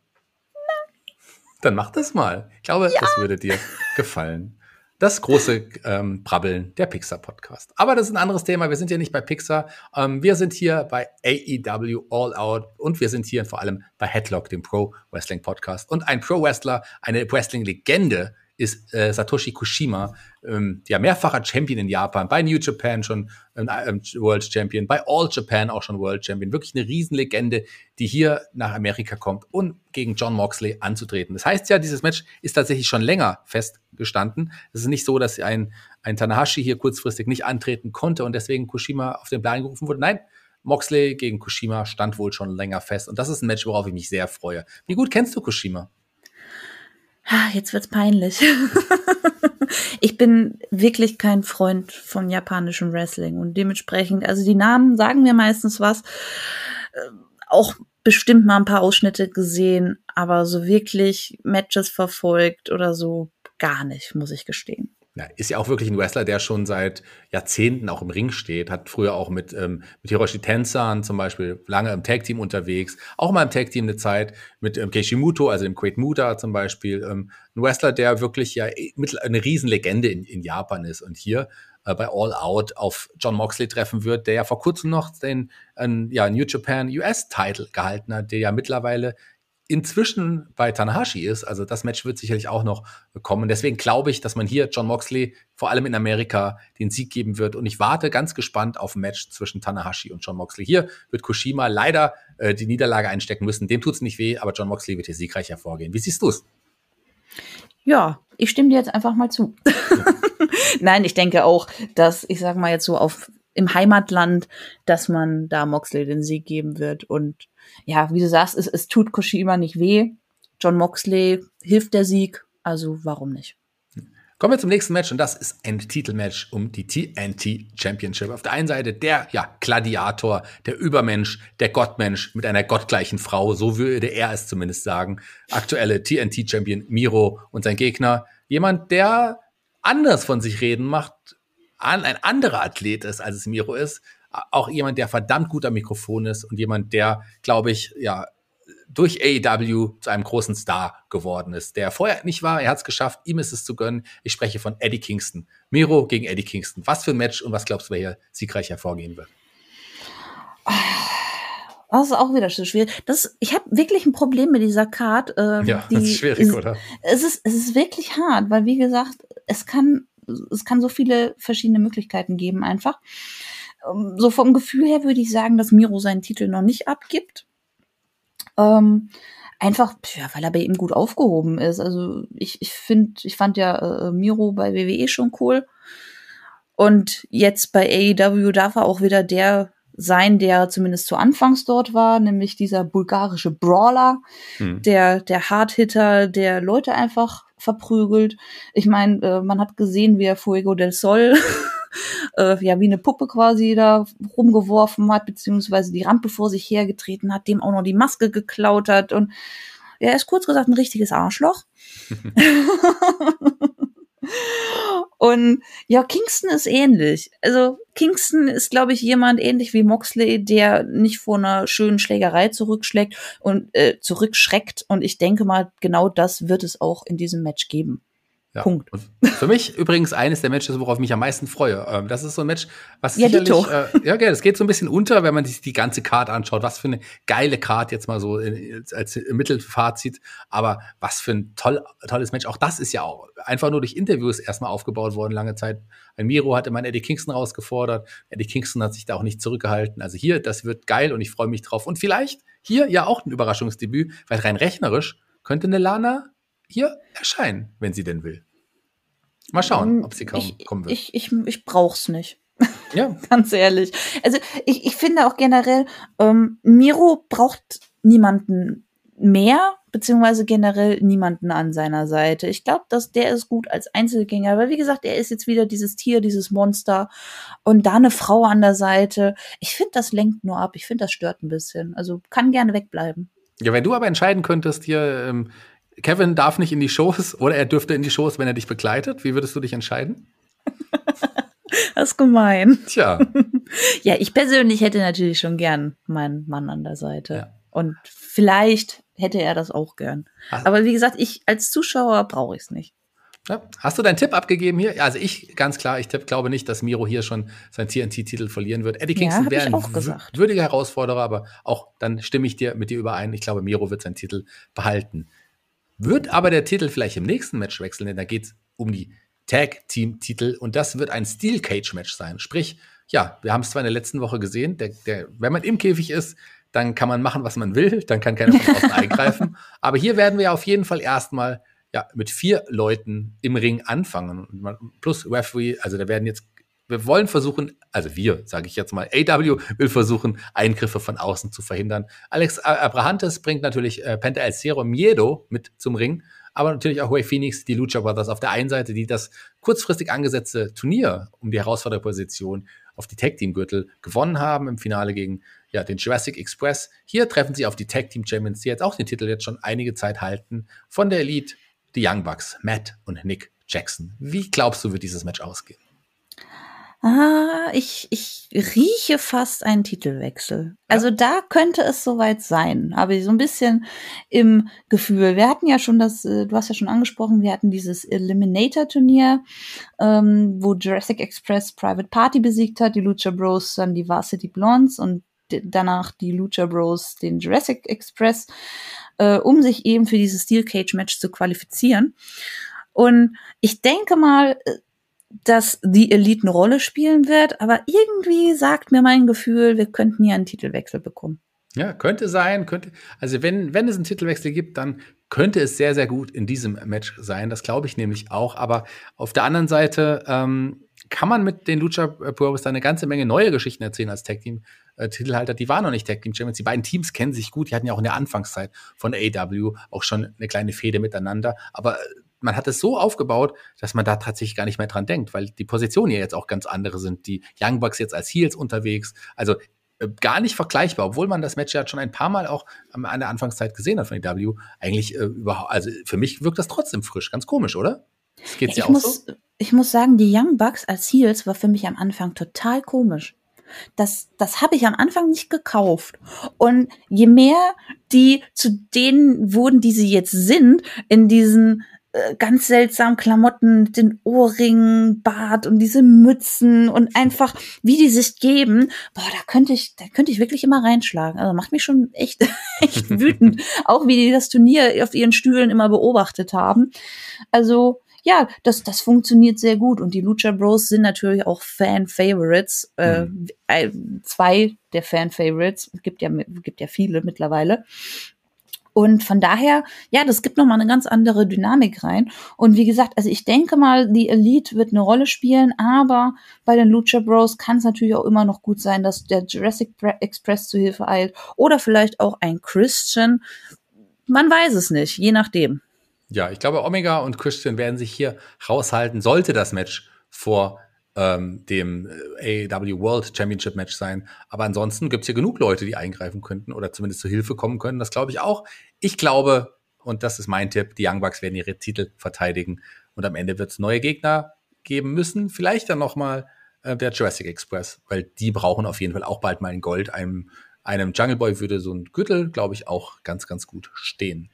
Nein. Dann mach das mal. Ich glaube, ja. das würde dir gefallen das große ähm, Brabbeln der Pixar-Podcast. Aber das ist ein anderes Thema. Wir sind hier nicht bei Pixar. Ähm, wir sind hier bei AEW All Out und wir sind hier vor allem bei Headlock, dem Pro Wrestling Podcast. Und ein Pro Wrestler, eine Wrestling-Legende, ist äh, Satoshi Kushima, ähm, ja, mehrfacher Champion in Japan, bei New Japan schon ähm, World Champion, bei All Japan auch schon World Champion. Wirklich eine Riesenlegende, die hier nach Amerika kommt, um gegen John Moxley anzutreten. Das heißt ja, dieses Match ist tatsächlich schon länger festgestanden. Es ist nicht so, dass ein, ein Tanahashi hier kurzfristig nicht antreten konnte und deswegen Kushima auf den Plan gerufen wurde. Nein, Moxley gegen Kushima stand wohl schon länger fest. Und das ist ein Match, worauf ich mich sehr freue. Wie gut kennst du Kushima? Jetzt wird's peinlich. [LAUGHS] ich bin wirklich kein Freund von japanischem Wrestling und dementsprechend, also die Namen sagen mir meistens was. Äh, auch bestimmt mal ein paar Ausschnitte gesehen, aber so wirklich Matches verfolgt oder so gar nicht, muss ich gestehen. Ja, ist ja auch wirklich ein Wrestler, der schon seit Jahrzehnten auch im Ring steht, hat früher auch mit, ähm, mit Hiroshi Tenzan zum Beispiel lange im Tag-Team unterwegs, auch mal im Tag-Team eine Zeit mit ähm, Keishimoto, also dem Quaid Muta zum Beispiel, ähm, ein Wrestler, der wirklich ja eh eine Riesenlegende in, in Japan ist und hier äh, bei All Out auf John Moxley treffen wird, der ja vor kurzem noch den äh, ja, New Japan US-Title gehalten hat, der ja mittlerweile inzwischen bei Tanahashi ist. Also das Match wird sicherlich auch noch kommen. Deswegen glaube ich, dass man hier John Moxley vor allem in Amerika den Sieg geben wird. Und ich warte ganz gespannt auf ein Match zwischen Tanahashi und John Moxley. Hier wird Kushima leider äh, die Niederlage einstecken müssen. Dem tut es nicht weh, aber John Moxley wird hier siegreich hervorgehen. Wie siehst du es? Ja, ich stimme dir jetzt einfach mal zu. [LAUGHS] Nein, ich denke auch, dass ich sage mal jetzt so auf im Heimatland, dass man da Moxley den Sieg geben wird. Und ja, wie du sagst, es, es tut Koshima nicht weh. John Moxley hilft der Sieg, also warum nicht? Kommen wir zum nächsten Match und das ist ein Titelmatch um die TNT Championship. Auf der einen Seite der ja, Gladiator, der Übermensch, der Gottmensch mit einer gottgleichen Frau, so würde er es zumindest sagen. Aktuelle TNT Champion Miro und sein Gegner, jemand, der anders von sich reden macht, ein anderer Athlet ist, als es Miro ist. Auch jemand, der verdammt gut am Mikrofon ist und jemand, der, glaube ich, ja, durch AEW zu einem großen Star geworden ist, der vorher nicht war. Er hat es geschafft, ihm ist es zu gönnen. Ich spreche von Eddie Kingston. Miro gegen Eddie Kingston. Was für ein Match und was glaubst du, wer hier siegreich hervorgehen wird? Das ist auch wieder so schwierig. Das, ich habe wirklich ein Problem mit dieser Card. Ähm, ja, [LAUGHS] die, das ist schwierig, ist, oder? Es ist, es ist wirklich hart, weil wie gesagt, es kann, es kann so viele verschiedene Möglichkeiten geben einfach. Ähm, so vom Gefühl her würde ich sagen, dass Miro seinen Titel noch nicht abgibt. Ähm, einfach, ja, weil er bei ihm gut aufgehoben ist. Also ich, ich finde, ich fand ja äh, Miro bei WWE schon cool. Und jetzt bei AEW darf er auch wieder der sein, der zumindest zu Anfangs dort war, nämlich dieser bulgarische Brawler, hm. der, der Hardhitter, der Leute einfach verprügelt. Ich meine, äh, man hat gesehen, wie er Fuego del Sol [LAUGHS] [LAUGHS] äh, ja wie eine Puppe quasi da rumgeworfen hat, beziehungsweise die Rampe vor sich hergetreten hat, dem auch noch die Maske geklaut hat und er ist kurz gesagt ein richtiges Arschloch. [LAUGHS] Und ja, Kingston ist ähnlich. Also Kingston ist, glaube ich, jemand ähnlich wie Moxley, der nicht vor einer schönen Schlägerei zurückschlägt und äh, zurückschreckt. Und ich denke mal, genau das wird es auch in diesem Match geben. Ja. Punkt. Für mich übrigens eines der Matches, worauf ich mich am meisten freue. Ähm, das ist so ein Match, was ja, sicherlich, äh, ja, okay, das geht so ein bisschen unter, wenn man sich die ganze Card anschaut. Was für eine geile Card jetzt mal so in, als Mittelfazit. Aber was für ein toll, tolles Match. Auch das ist ja auch einfach nur durch Interviews erstmal aufgebaut worden, lange Zeit. Ein Miro hatte immer Eddie Kingston rausgefordert. Eddie Kingston hat sich da auch nicht zurückgehalten. Also hier, das wird geil und ich freue mich drauf. Und vielleicht hier ja auch ein Überraschungsdebüt, weil rein rechnerisch könnte eine Lana hier erscheinen, wenn sie denn will. Mal schauen, ähm, ob sie kaum ich, kommen wird. Ich, ich, ich brauch's nicht. [LAUGHS] Ja. Ganz ehrlich. Also ich, ich finde auch generell, ähm, Miro braucht niemanden mehr, beziehungsweise generell niemanden an seiner Seite. Ich glaube, dass der ist gut als Einzelgänger, weil wie gesagt, er ist jetzt wieder dieses Tier, dieses Monster und da eine Frau an der Seite. Ich finde, das lenkt nur ab. Ich finde, das stört ein bisschen. Also kann gerne wegbleiben. Ja, wenn du aber entscheiden könntest, hier, ähm, Kevin darf nicht in die Shows [LAUGHS] oder er dürfte in die Shows, wenn er dich begleitet. Wie würdest du dich entscheiden? [LAUGHS] das ist gemein. Tja. [LAUGHS] ja, ich persönlich hätte natürlich schon gern meinen Mann an der Seite. Ja. Und vielleicht hätte er das auch gern. Ach. Aber wie gesagt, ich als Zuschauer brauche ich es nicht. Ja. Hast du deinen Tipp abgegeben hier? Also ich, ganz klar, ich tipp, glaube nicht, dass Miro hier schon seinen TNT-Titel verlieren wird. Eddie Kingston ja, wäre ein würdiger Herausforderer, aber auch dann stimme ich dir mit dir überein. Ich glaube, Miro wird seinen Titel behalten. Wird aber der Titel vielleicht im nächsten Match wechseln, denn da geht es um die Tag-Team-Titel und das wird ein Steel Cage-Match sein. Sprich, ja, wir haben es zwar in der letzten Woche gesehen, der, der, wenn man im Käfig ist, dann kann man machen, was man will, dann kann keiner von außen [LAUGHS] eingreifen. Aber hier werden wir auf jeden Fall erstmal ja, mit vier Leuten im Ring anfangen. plus Referee, also da werden jetzt wir wollen versuchen, also wir, sage ich jetzt mal, AW will versuchen, Eingriffe von außen zu verhindern. Alex Abrahantes bringt natürlich äh, Penta El Cero Miedo mit zum Ring, aber natürlich auch Way Phoenix, die Lucha Brothers auf der einen Seite, die das kurzfristig angesetzte Turnier um die Herausfordererposition auf die Tag Team Gürtel gewonnen haben im Finale gegen ja, den Jurassic Express. Hier treffen sie auf die Tag Team Champions, die jetzt auch den Titel jetzt schon einige Zeit halten, von der Elite, die Young Bucks, Matt und Nick Jackson. Wie glaubst du, wird dieses Match ausgehen? Ah, ich, ich rieche fast einen Titelwechsel. Also da könnte es soweit sein. Aber so ein bisschen im Gefühl. Wir hatten ja schon das, äh, du hast ja schon angesprochen, wir hatten dieses Eliminator-Turnier, ähm, wo Jurassic Express Private Party besiegt hat, die Lucha Bros dann die Varsity Blondes und danach die Lucha Bros den Jurassic Express, äh, um sich eben für dieses Steel Cage Match zu qualifizieren. Und ich denke mal, äh, dass die Elite eine Rolle spielen wird, aber irgendwie sagt mir mein Gefühl, wir könnten hier einen Titelwechsel bekommen. Ja, könnte sein, könnte. Also wenn, wenn es einen Titelwechsel gibt, dann könnte es sehr, sehr gut in diesem Match sein. Das glaube ich nämlich auch. Aber auf der anderen Seite ähm, kann man mit den Lucha Bros da eine ganze Menge neue Geschichten erzählen als Tag Team äh, Titelhalter. Die waren noch nicht Tag Team Champions. Die beiden Teams kennen sich gut. Die hatten ja auch in der Anfangszeit von AW auch schon eine kleine Fehde miteinander. Aber man hat es so aufgebaut, dass man da tatsächlich gar nicht mehr dran denkt, weil die Positionen ja jetzt auch ganz andere sind. Die Young Bucks jetzt als Heels unterwegs. Also äh, gar nicht vergleichbar, obwohl man das Match ja schon ein paar Mal auch an der Anfangszeit gesehen hat von EW. Eigentlich äh, überhaupt, also für mich wirkt das trotzdem frisch. Ganz komisch, oder? Das geht's ja, ich, muss, so? ich muss sagen, die Young Bucks als Heels war für mich am Anfang total komisch. Das, das habe ich am Anfang nicht gekauft. Und je mehr die zu denen wurden, die sie jetzt sind, in diesen äh, ganz seltsam Klamotten mit den Ohrringen, Bart und diese Mützen und einfach, wie die sich geben, boah, da könnte ich, da könnte ich wirklich immer reinschlagen. Also macht mich schon echt, [LAUGHS] echt wütend. [LAUGHS] Auch wie die das Turnier auf ihren Stühlen immer beobachtet haben. Also, ja, das, das funktioniert sehr gut. Und die Lucha Bros sind natürlich auch Fan-Favorites. Äh, mhm. Äh, zwei der Fan-Favorites. Gibt ja, gibt ja viele mittlerweile. Und von daher, ja, das gibt nochmal eine ganz andere Dynamik rein. Und wie gesagt, also ich denke mal, die Elite wird eine Rolle spielen, aber bei den Lucha Bros kann es natürlich auch immer noch gut sein, dass der Jurassic Express zu Hilfe eilt oder vielleicht auch ein Christian. Man weiß es nicht, je nachdem. Ja, ich glaube, Omega und Christian werden sich hier raushalten, sollte das Match vor ähm, dem äh, AEW World Championship Match sein. Aber ansonsten gibt es hier genug Leute, die eingreifen könnten oder zumindest zu Hilfe kommen können. Das glaube ich auch. Ich glaube, und das ist mein Tipp, die Young Bucks werden ihre Titel verteidigen und am Ende wird es neue Gegner geben müssen. Vielleicht dann noch mal äh, der Jurassic Express, weil die brauchen auf jeden Fall auch bald mal ein Gold. Einem, einem Jungle Boy würde so ein Gürtel, glaube ich, auch ganz, ganz gut stehen.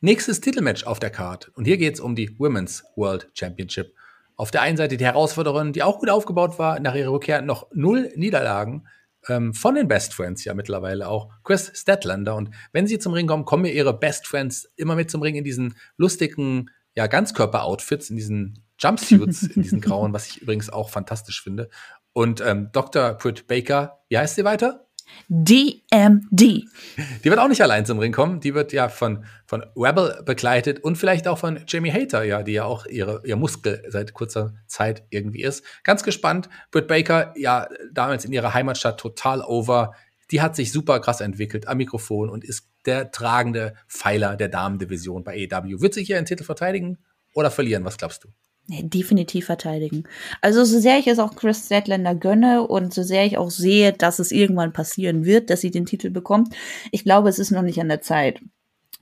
Nächstes Titelmatch auf der Card. Und hier geht es um die Women's World Championship. Auf der einen Seite die Herausforderin, die auch gut aufgebaut war, nach ihrer Rückkehr noch null Niederlagen ähm, von den Best Friends ja mittlerweile auch, Chris Statlander. Und wenn sie zum Ring kommen, kommen mir ihre Best Friends immer mit zum Ring in diesen lustigen, ja, Ganzkörper-Outfits, in diesen Jumpsuits, in diesen [LAUGHS] grauen, was ich übrigens auch fantastisch finde. Und ähm, Dr. Britt Baker, wie heißt sie weiter? DMD. Die wird auch nicht allein zum Ring kommen. Die wird ja von, von Rebel begleitet und vielleicht auch von Jamie Hater, ja, die ja auch ihre, ihr Muskel seit kurzer Zeit irgendwie ist. Ganz gespannt. Britt Baker, ja, damals in ihrer Heimatstadt total over. Die hat sich super krass entwickelt am Mikrofon und ist der tragende Pfeiler der Damendivision bei AEW. Wird sich hier einen Titel verteidigen oder verlieren? Was glaubst du? Nee, definitiv verteidigen. Also so sehr ich es auch Chris Statlander gönne und so sehr ich auch sehe, dass es irgendwann passieren wird, dass sie den Titel bekommt, ich glaube, es ist noch nicht an der Zeit.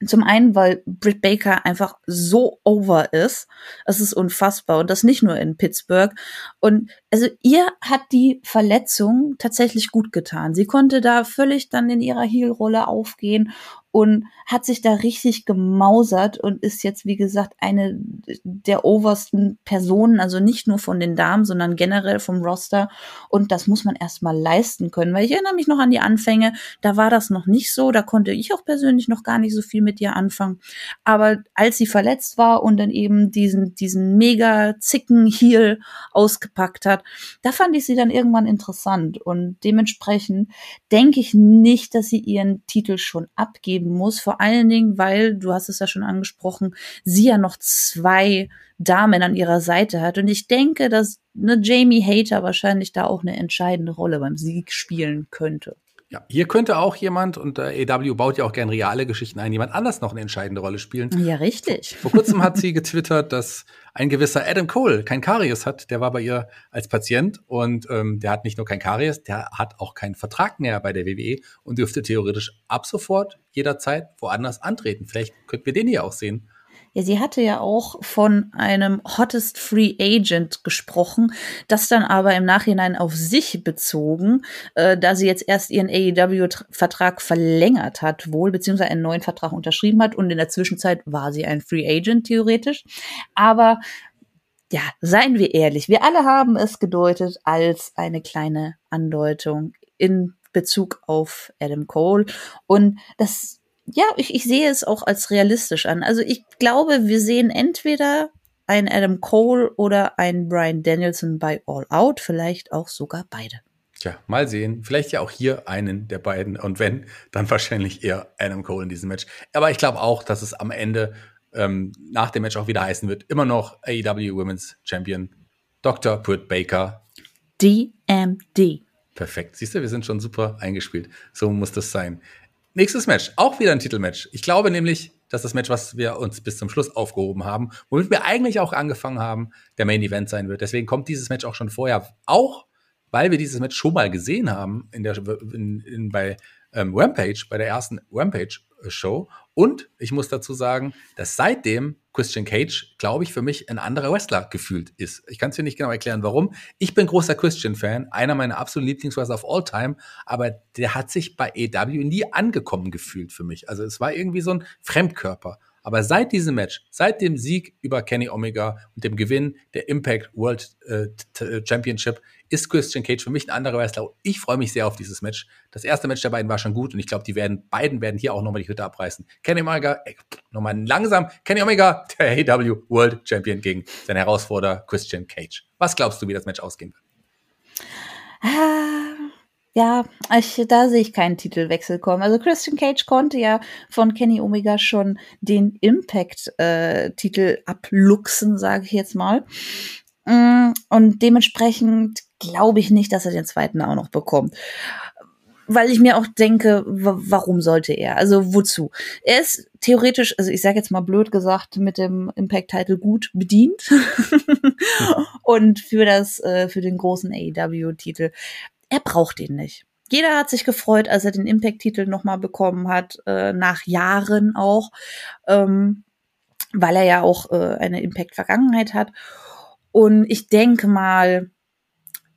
Zum einen, weil Britt Baker einfach so over ist. Es ist unfassbar. Und das nicht nur in Pittsburgh. Und also ihr hat die Verletzung tatsächlich gut getan. Sie konnte da völlig dann in ihrer Heel-Rolle aufgehen und hat sich da richtig gemausert und ist jetzt, wie gesagt, eine der obersten Personen, also nicht nur von den Damen, sondern generell vom Roster. Und das muss man erstmal leisten können, weil ich erinnere mich noch an die Anfänge, da war das noch nicht so, da konnte ich auch persönlich noch gar nicht so viel mit ihr anfangen. Aber als sie verletzt war und dann eben diesen, diesen mega zicken Heel ausgepackt hat, da fand ich sie dann irgendwann interessant und dementsprechend denke ich nicht, dass sie ihren Titel schon abgeben verteidigen muss. Vor allen Dingen, weil, du hast es ja schon angesprochen, sie ja noch zwei Damen an ihrer Seite hat. Und ich denke, dass eine Jamie Hater wahrscheinlich da auch eine entscheidende Rolle beim Sieg spielen könnte. Ja, hier könnte auch jemand, und äh, AW baut ja auch gerne reale Geschichten ein, jemand anders noch eine entscheidende Rolle spielen. Ja, richtig. Vor, vor kurzem hat sie getwittert, dass ein gewisser Adam Cole kein Karies hat. Der war bei ihr als Patient und ähm, der hat nicht nur kein Karies, der hat auch keinen Vertrag mehr bei der WWE und dürfte theoretisch ab sofort jederzeit woanders antreten. Vielleicht könnten wir den hier auch sehen. Ja, sie hatte ja auch von einem Hottest Free Agent gesprochen, das dann aber im Nachhinein auf sich bezogen, äh, da sie jetzt erst ihren AEW-Vertrag verlängert hat, wohl, beziehungsweise einen neuen Vertrag unterschrieben hat und in der Zwischenzeit war sie ein Free Agent theoretisch. Aber ja, seien wir ehrlich, wir alle haben es gedeutet als eine kleine Andeutung in Bezug auf Adam Cole. Und das ja, ich, ich sehe es auch als realistisch an. Also ich glaube, wir sehen entweder ein Adam Cole oder ein Brian Danielson bei All Out, vielleicht auch sogar beide. Tja, mal sehen. Vielleicht ja auch hier einen der beiden. Und wenn, dann wahrscheinlich eher Adam Cole in diesem Match. Aber ich glaube auch, dass es am Ende ähm, nach dem Match auch wieder heißen wird, immer noch AEW Women's Champion Dr. Britt Baker. DMD. Perfekt. Siehst du, wir sind schon super eingespielt. So muss das sein. Nächstes Match, auch wieder ein Titelmatch. Ich glaube nämlich, dass das Match, was wir uns bis zum Schluss aufgehoben haben, womit wir eigentlich auch angefangen haben, der Main Event sein wird. Deswegen kommt dieses Match auch schon vorher. Auch weil wir dieses Match schon mal gesehen haben in der, in, in, bei ähm, Rampage, bei der ersten Rampage-Show. Und ich muss dazu sagen, dass seitdem Christian Cage, glaube ich, für mich ein anderer Wrestler gefühlt ist. Ich kann es dir nicht genau erklären, warum. Ich bin großer Christian-Fan, einer meiner absoluten Lieblingswrestler of all time, aber der hat sich bei EW nie angekommen gefühlt für mich. Also es war irgendwie so ein Fremdkörper. Aber seit diesem Match, seit dem Sieg über Kenny Omega und dem Gewinn der Impact World äh, Championship, ist Christian Cage für mich ein anderer Wrestler. Ich freue mich sehr auf dieses Match. Das erste Match der beiden war schon gut und ich glaube, die werden, beiden werden hier auch nochmal die Hütte abreißen. Kenny Omega, ey, nochmal langsam, Kenny Omega, der AW World Champion gegen seinen Herausforderer Christian Cage. Was glaubst du, wie das Match ausgehen wird? Ah ja, ich, da sehe ich keinen Titelwechsel kommen. Also Christian Cage konnte ja von Kenny Omega schon den Impact-Titel äh, abluchsen, sage ich jetzt mal. Mm, und dementsprechend glaube ich nicht, dass er den zweiten auch noch bekommt. Weil ich mir auch denke, warum sollte er? Also wozu? Er ist theoretisch, also ich sage jetzt mal blöd gesagt, mit dem Impact-Titel gut bedient. [LAUGHS] und für das, äh, für den großen AEW-Titel er braucht ihn nicht. Jeder hat sich gefreut, als er den Impact-Titel nochmal bekommen hat, äh, nach Jahren auch, ähm, weil er ja auch äh, eine Impact-Vergangenheit hat. Und ich denke mal,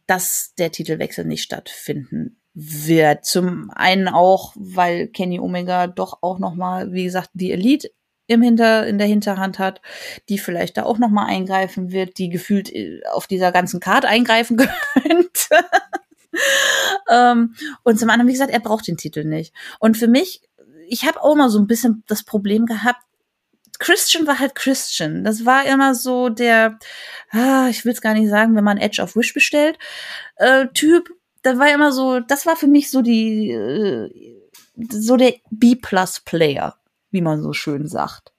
dass der Titelwechsel nicht stattfinden wird. Zum einen auch, weil Kenny Omega doch auch nochmal, wie gesagt, die Elite im Hinter, in der Hinterhand hat, die vielleicht da auch nochmal eingreifen wird, die gefühlt äh, auf dieser ganzen Karte eingreifen [LAUGHS] könnte [LAUGHS] ähm, und zum anderen, wie gesagt, er braucht den Titel nicht. Und für mich, ich habe auch mal so ein bisschen das Problem gehabt, Christian war halt Christian. Das war immer so der, ah, ich will es gar nicht sagen, wenn man Edge of Wish bestellt, äh, Typ. Da war immer so, das war für mich so die, äh, so der B-Plus-Player, wie man so schön sagt.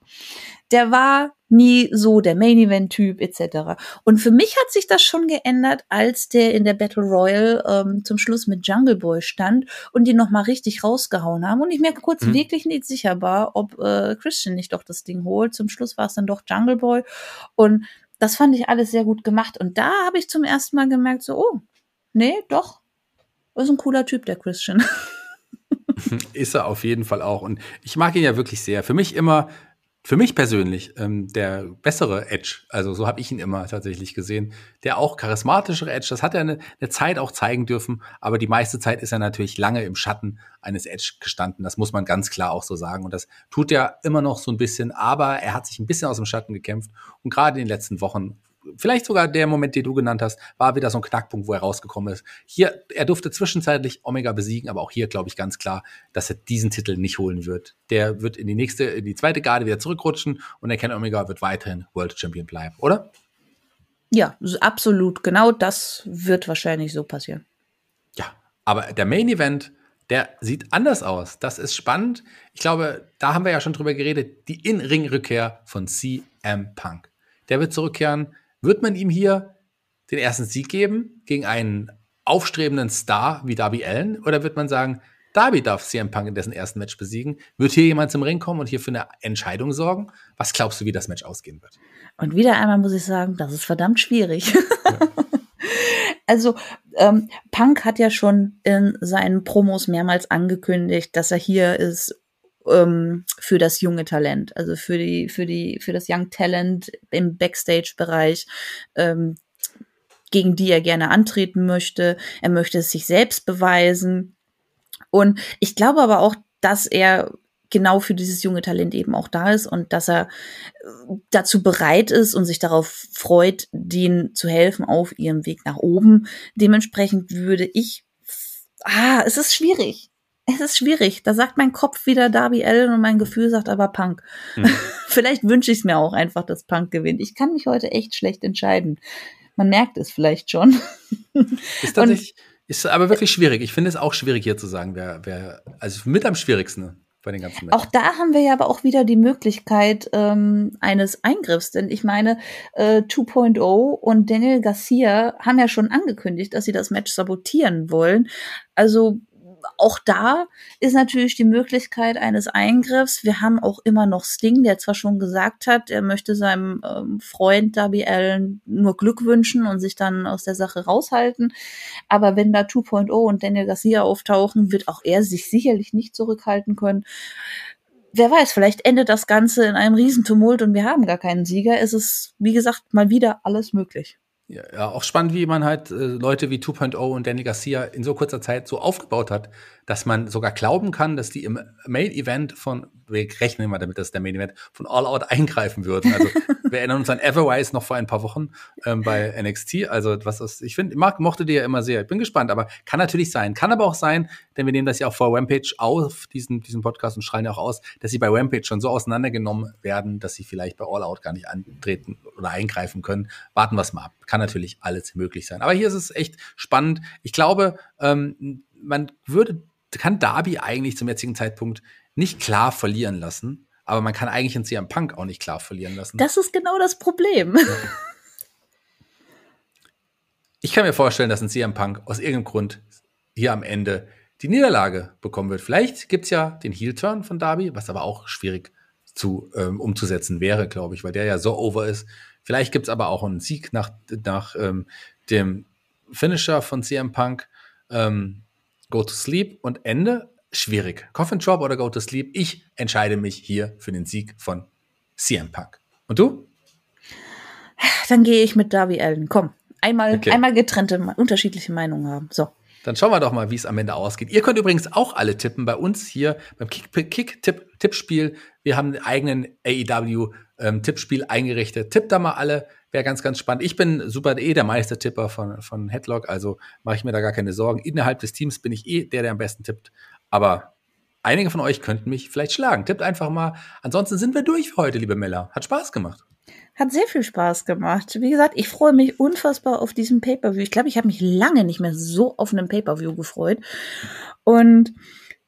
Der war nie so der Main Event Typ etc. Und für mich hat sich das schon geändert, als der in der Battle Royal ähm, zum Schluss mit Jungle Boy stand und die noch mal richtig rausgehauen haben und ich mir kurz mhm. wirklich nicht sicher war, ob äh, Christian nicht doch das Ding holt. Zum Schluss war es dann doch Jungle Boy und das fand ich alles sehr gut gemacht und da habe ich zum ersten Mal gemerkt so, oh, nee, doch, ist ein cooler Typ der Christian. [LAUGHS] [LAUGHS] Ist er auf jeden Fall auch. Und ich mag ihn ja wirklich sehr. Für mich immer für mich persönlich ähm, der bessere Edge, also so habe ich ihn immer tatsächlich gesehen, der auch charismatischere Edge, das hat er eine, eine Zeit auch zeigen dürfen, aber die meiste Zeit ist er natürlich lange im Schatten eines Edge gestanden, das muss man ganz klar auch so sagen und das tut er immer noch so ein bisschen, aber er hat sich ein bisschen aus dem Schatten gekämpft und gerade in den letzten Wochen vielleicht sogar der Moment, den du genannt hast, war wieder so ein Knackpunkt, wo er rausgekommen ist. Hier, er durfte zwischenzeitlich Omega besiegen, aber auch hier glaube ich ganz klar, dass er diesen Titel nicht holen wird. Der wird in die nächste, in die zweite Garde wieder zurückrutschen und der Ken Omega wird weiterhin World Champion bleiben, oder? Ja, absolut. Genau das wird wahrscheinlich so passieren. Ja, aber der Main Event der sieht anders aus. Das ist spannend. Ich glaube, da haben wir ja schon drüber geredet. Die In-Ring-Rückkehr von CM Punk. Der wird zurückkehren. Wird man ihm hier den ersten Sieg geben gegen einen aufstrebenden Star wie Darby Allen? Oder wird man sagen, Darby darf CM Punk in dessen ersten Match besiegen? Wird hier jemand zum Ring kommen und hier für eine Entscheidung sorgen? Was glaubst du, wie das Match ausgehen wird? Und wieder einmal muss ich sagen, das ist verdammt schwierig. Ja. [LAUGHS] also ähm, Punk hat ja schon in seinen Promos mehrmals angekündigt, dass er hier ist ähm, für das junge Talent, also für die für die für das Young Talent im Backstage-Bereich. Ähm, gegen die er gerne antreten möchte. Er möchte es sich selbst beweisen. Und ich glaube aber auch, dass er genau für dieses junge Talent eben auch da ist und dass er äh, dazu bereit ist und sich darauf freut, denen zu helfen auf ihrem Weg nach oben. Dementsprechend würde ich, ah, es ist schwierig. Es ist schwierig. Da sagt mein Kopf wieder Darby Allen und mein Gefühl sagt aber Punk. Mhm. [LAUGHS] vielleicht wünsche ich es mir auch einfach, dass Punk gewinnt. Ich kann mich heute echt schlecht entscheiden. Man merkt es vielleicht schon. Ist tatsächlich, ist aber wirklich schwierig. Ich finde es auch schwierig hier zu sagen, wer, wer, also mit am schwierigsten bei den ganzen Menschen. Auch da haben wir ja aber auch wieder die Möglichkeit ähm, eines Eingriffs, denn ich meine, äh, 2.0 und Daniel Garcia haben ja schon angekündigt, dass sie das Match sabotieren wollen. Also auch da ist natürlich die Möglichkeit eines Eingriffs. Wir haben auch immer noch Sting, der zwar schon gesagt hat, er möchte seinem ähm, Freund Darby Allen nur Glück wünschen und sich dann aus der Sache raushalten. Aber wenn da 2.0 und Daniel Garcia auftauchen, wird auch er sich sicherlich nicht zurückhalten können wer weiß, vielleicht endet das Ganze in einem Riesentumult und wir haben gar keinen Sieger. Es ist, wie gesagt, mal wieder alles möglich. Ja, auch spannend, wie man halt äh, Leute wie 2.0 und Danny Garcia in so kurzer Zeit so aufgebaut hat, dass man sogar glauben kann, dass die im Main Event von, wir rechnen immer damit, dass der Main Event von All Out eingreifen würden. Also [LAUGHS] wir erinnern uns an Everwise noch vor ein paar Wochen ähm, bei NXT. Also was ist, ich finde, Mark mochte die ja immer sehr. Ich bin gespannt, aber kann natürlich sein. Kann aber auch sein, denn wir nehmen das ja auch vor Rampage auf, diesen, diesen Podcast und schreien ja auch aus, dass sie bei Rampage schon so auseinandergenommen werden, dass sie vielleicht bei All Out gar nicht antreten oder eingreifen können. Warten wir es mal ab. Kann natürlich alles möglich sein. Aber hier ist es echt spannend. Ich glaube, ähm, man würde, kann Darby eigentlich zum jetzigen Zeitpunkt nicht klar verlieren lassen. Aber man kann eigentlich in CM Punk auch nicht klar verlieren lassen. Das ist genau das Problem. Ich kann mir vorstellen, dass ein CM Punk aus irgendeinem Grund hier am Ende die Niederlage bekommen wird. Vielleicht gibt es ja den Heel-Turn von Darby, was aber auch schwierig zu, ähm, umzusetzen wäre, glaube ich, weil der ja so over ist. Vielleicht gibt es aber auch einen Sieg nach, nach ähm, dem Finisher von CM Punk. Ähm, Go to Sleep und Ende schwierig. Coffin Drop oder Go to Sleep? Ich entscheide mich hier für den Sieg von CM Punk. Und du? Dann gehe ich mit Darby Allen. Komm, einmal, okay. einmal getrennte, unterschiedliche Meinungen haben. So. Dann schauen wir doch mal, wie es am Ende ausgeht. Ihr könnt übrigens auch alle tippen bei uns hier beim Kick-Tippspiel. -Tipp wir haben einen eigenen AEW-Tippspiel ähm, eingerichtet. Tippt da mal alle. Wäre ganz, ganz spannend. Ich bin super eh der Meistertipper von, von Headlock, also mache ich mir da gar keine Sorgen. Innerhalb des Teams bin ich eh der, der am besten tippt. Aber einige von euch könnten mich vielleicht schlagen. Tippt einfach mal. Ansonsten sind wir durch für heute, liebe Mella. Hat Spaß gemacht. Hat sehr viel Spaß gemacht. Wie gesagt, ich freue mich unfassbar auf diesen Pay-Per-View. Ich glaube, ich habe mich lange nicht mehr so auf einen Pay-Per-View gefreut. Und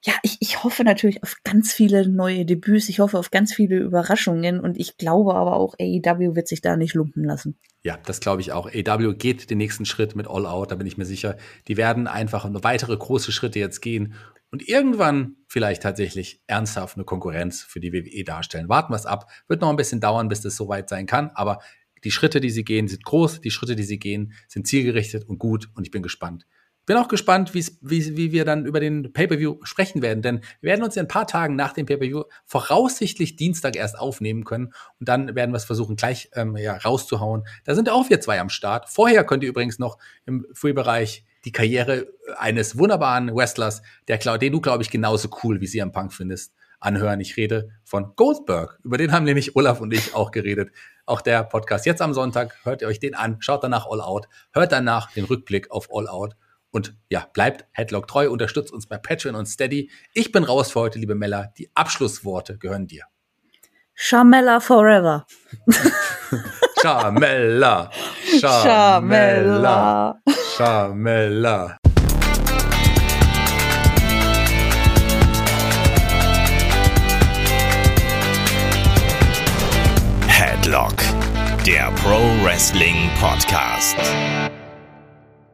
ja, ich, ich hoffe natürlich auf ganz viele neue Debüts. Ich hoffe auf ganz viele Überraschungen. Und ich glaube aber auch, AEW wird sich da nicht lumpen lassen. Ja, das glaube ich auch. AEW geht den nächsten Schritt mit All Out, da bin ich mir sicher. Die werden einfach weitere große Schritte jetzt gehen und irgendwann vielleicht tatsächlich ernsthaft eine Konkurrenz für die WWE darstellen. Warten wir es ab. Wird noch ein bisschen dauern, bis das soweit sein kann, aber die Schritte, die sie gehen, sind groß, die Schritte, die sie gehen, sind zielgerichtet und gut und ich bin gespannt. Bin auch gespannt, wie, wie wir dann über den Pay-Per-View sprechen werden, denn wir werden uns in ein paar Tagen nach dem Pay-Per-View voraussichtlich Dienstag erst aufnehmen können und dann werden wir es versuchen, gleich ähm, ja, rauszuhauen. Da sind auch wir zwei am Start. Vorher könnt ihr übrigens noch im Free-Bereich die Karriere eines wunderbaren Wrestlers, der, den du, glaube ich, genauso cool wie sie am Punk findest, anhören. Ich rede von Goldberg. Über den haben nämlich Olaf und ich auch geredet. Auch der Podcast jetzt am Sonntag. Hört ihr euch den an, schaut danach All Out, hört danach den Rückblick auf All Out. Und ja, bleibt Headlock treu, unterstützt uns bei Patreon und Steady. Ich bin raus für heute, liebe Mella. Die Abschlussworte gehören dir. Shamella forever. [LAUGHS] Shamella. Shamella. Shamella. Headlock, der Pro Wrestling Podcast.